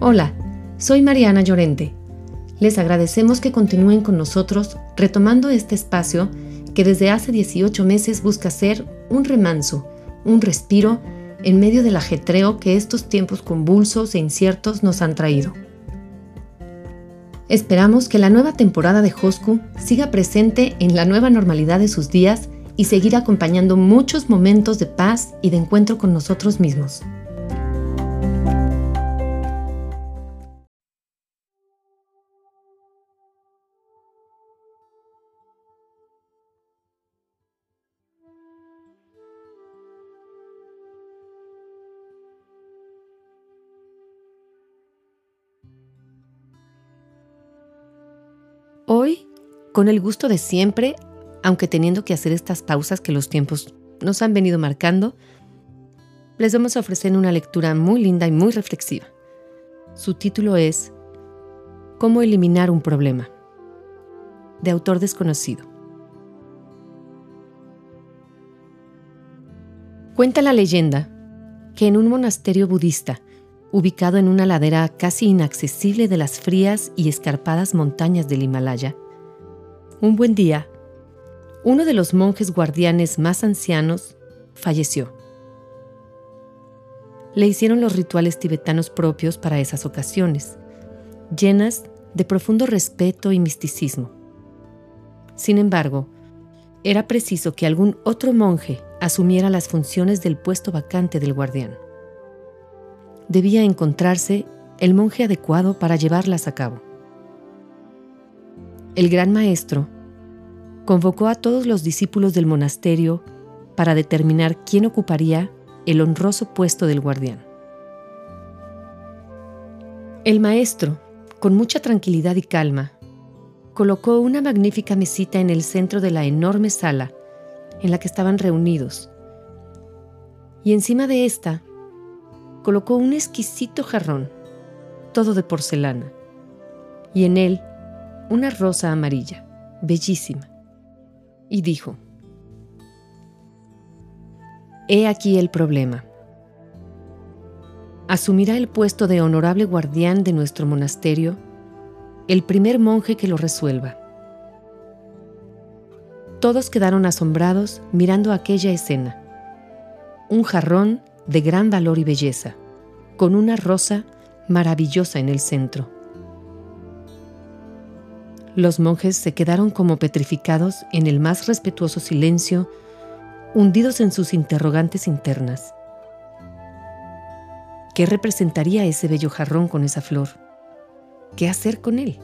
Hola, soy Mariana Llorente. Les agradecemos que continúen con nosotros retomando este espacio que desde hace 18 meses busca ser un remanso, un respiro en medio del ajetreo que estos tiempos convulsos e inciertos nos han traído. Esperamos que la nueva temporada de Hosku siga presente en la nueva normalidad de sus días y seguir acompañando muchos momentos de paz y de encuentro con nosotros mismos. Hoy, con el gusto de siempre, aunque teniendo que hacer estas pausas que los tiempos nos han venido marcando, les vamos a ofrecer una lectura muy linda y muy reflexiva. Su título es Cómo eliminar un problema, de autor desconocido. Cuenta la leyenda que en un monasterio budista, ubicado en una ladera casi inaccesible de las frías y escarpadas montañas del Himalaya, un buen día, uno de los monjes guardianes más ancianos falleció. Le hicieron los rituales tibetanos propios para esas ocasiones, llenas de profundo respeto y misticismo. Sin embargo, era preciso que algún otro monje asumiera las funciones del puesto vacante del guardián debía encontrarse el monje adecuado para llevarlas a cabo. El gran maestro convocó a todos los discípulos del monasterio para determinar quién ocuparía el honroso puesto del guardián. El maestro, con mucha tranquilidad y calma, colocó una magnífica mesita en el centro de la enorme sala en la que estaban reunidos, y encima de esta colocó un exquisito jarrón, todo de porcelana, y en él una rosa amarilla, bellísima, y dijo, He aquí el problema. Asumirá el puesto de honorable guardián de nuestro monasterio el primer monje que lo resuelva. Todos quedaron asombrados mirando aquella escena. Un jarrón de gran valor y belleza, con una rosa maravillosa en el centro. Los monjes se quedaron como petrificados en el más respetuoso silencio, hundidos en sus interrogantes internas. ¿Qué representaría ese bello jarrón con esa flor? ¿Qué hacer con él?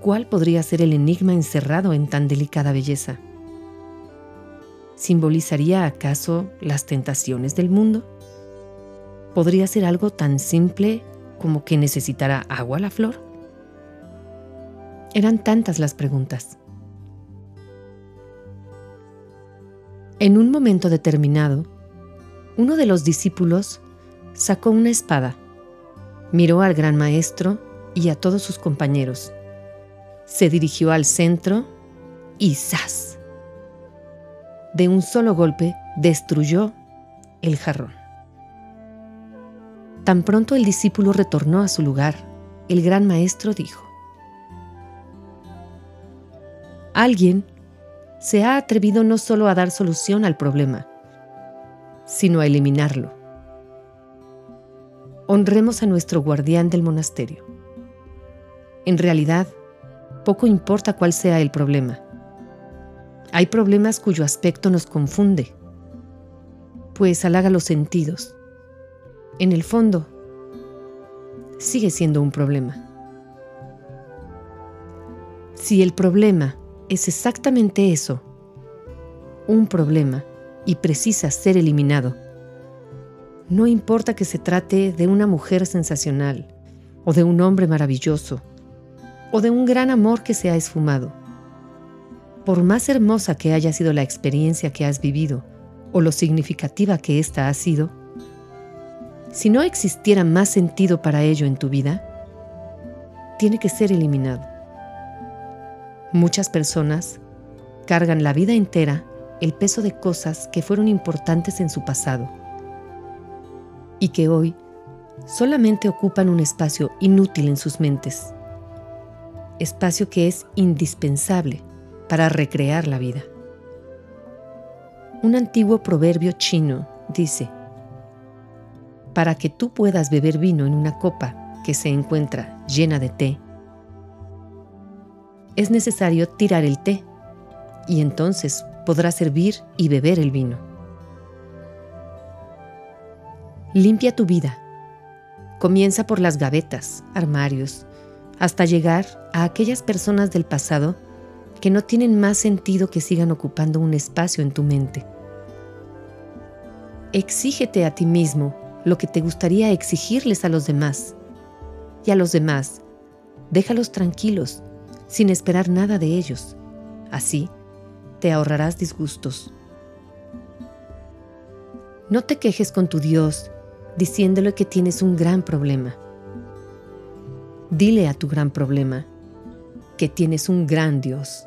¿Cuál podría ser el enigma encerrado en tan delicada belleza? ¿Simbolizaría acaso las tentaciones del mundo? ¿Podría ser algo tan simple como que necesitará agua la flor? Eran tantas las preguntas. En un momento determinado, uno de los discípulos sacó una espada, miró al gran maestro y a todos sus compañeros, se dirigió al centro y ¡zas! De un solo golpe destruyó el jarrón. Tan pronto el discípulo retornó a su lugar, el gran maestro dijo, Alguien se ha atrevido no solo a dar solución al problema, sino a eliminarlo. Honremos a nuestro guardián del monasterio. En realidad, poco importa cuál sea el problema hay problemas cuyo aspecto nos confunde, pues halaga los sentidos. En el fondo, sigue siendo un problema. Si el problema es exactamente eso, un problema, y precisa ser eliminado, no importa que se trate de una mujer sensacional, o de un hombre maravilloso, o de un gran amor que se ha esfumado por más hermosa que haya sido la experiencia que has vivido o lo significativa que ésta ha sido, si no existiera más sentido para ello en tu vida, tiene que ser eliminado. Muchas personas cargan la vida entera el peso de cosas que fueron importantes en su pasado y que hoy solamente ocupan un espacio inútil en sus mentes, espacio que es indispensable para recrear la vida. Un antiguo proverbio chino dice, para que tú puedas beber vino en una copa que se encuentra llena de té, es necesario tirar el té y entonces podrás servir y beber el vino. Limpia tu vida. Comienza por las gavetas, armarios, hasta llegar a aquellas personas del pasado que no tienen más sentido que sigan ocupando un espacio en tu mente. Exígete a ti mismo lo que te gustaría exigirles a los demás. Y a los demás, déjalos tranquilos, sin esperar nada de ellos. Así, te ahorrarás disgustos. No te quejes con tu Dios diciéndole que tienes un gran problema. Dile a tu gran problema que tienes un gran Dios.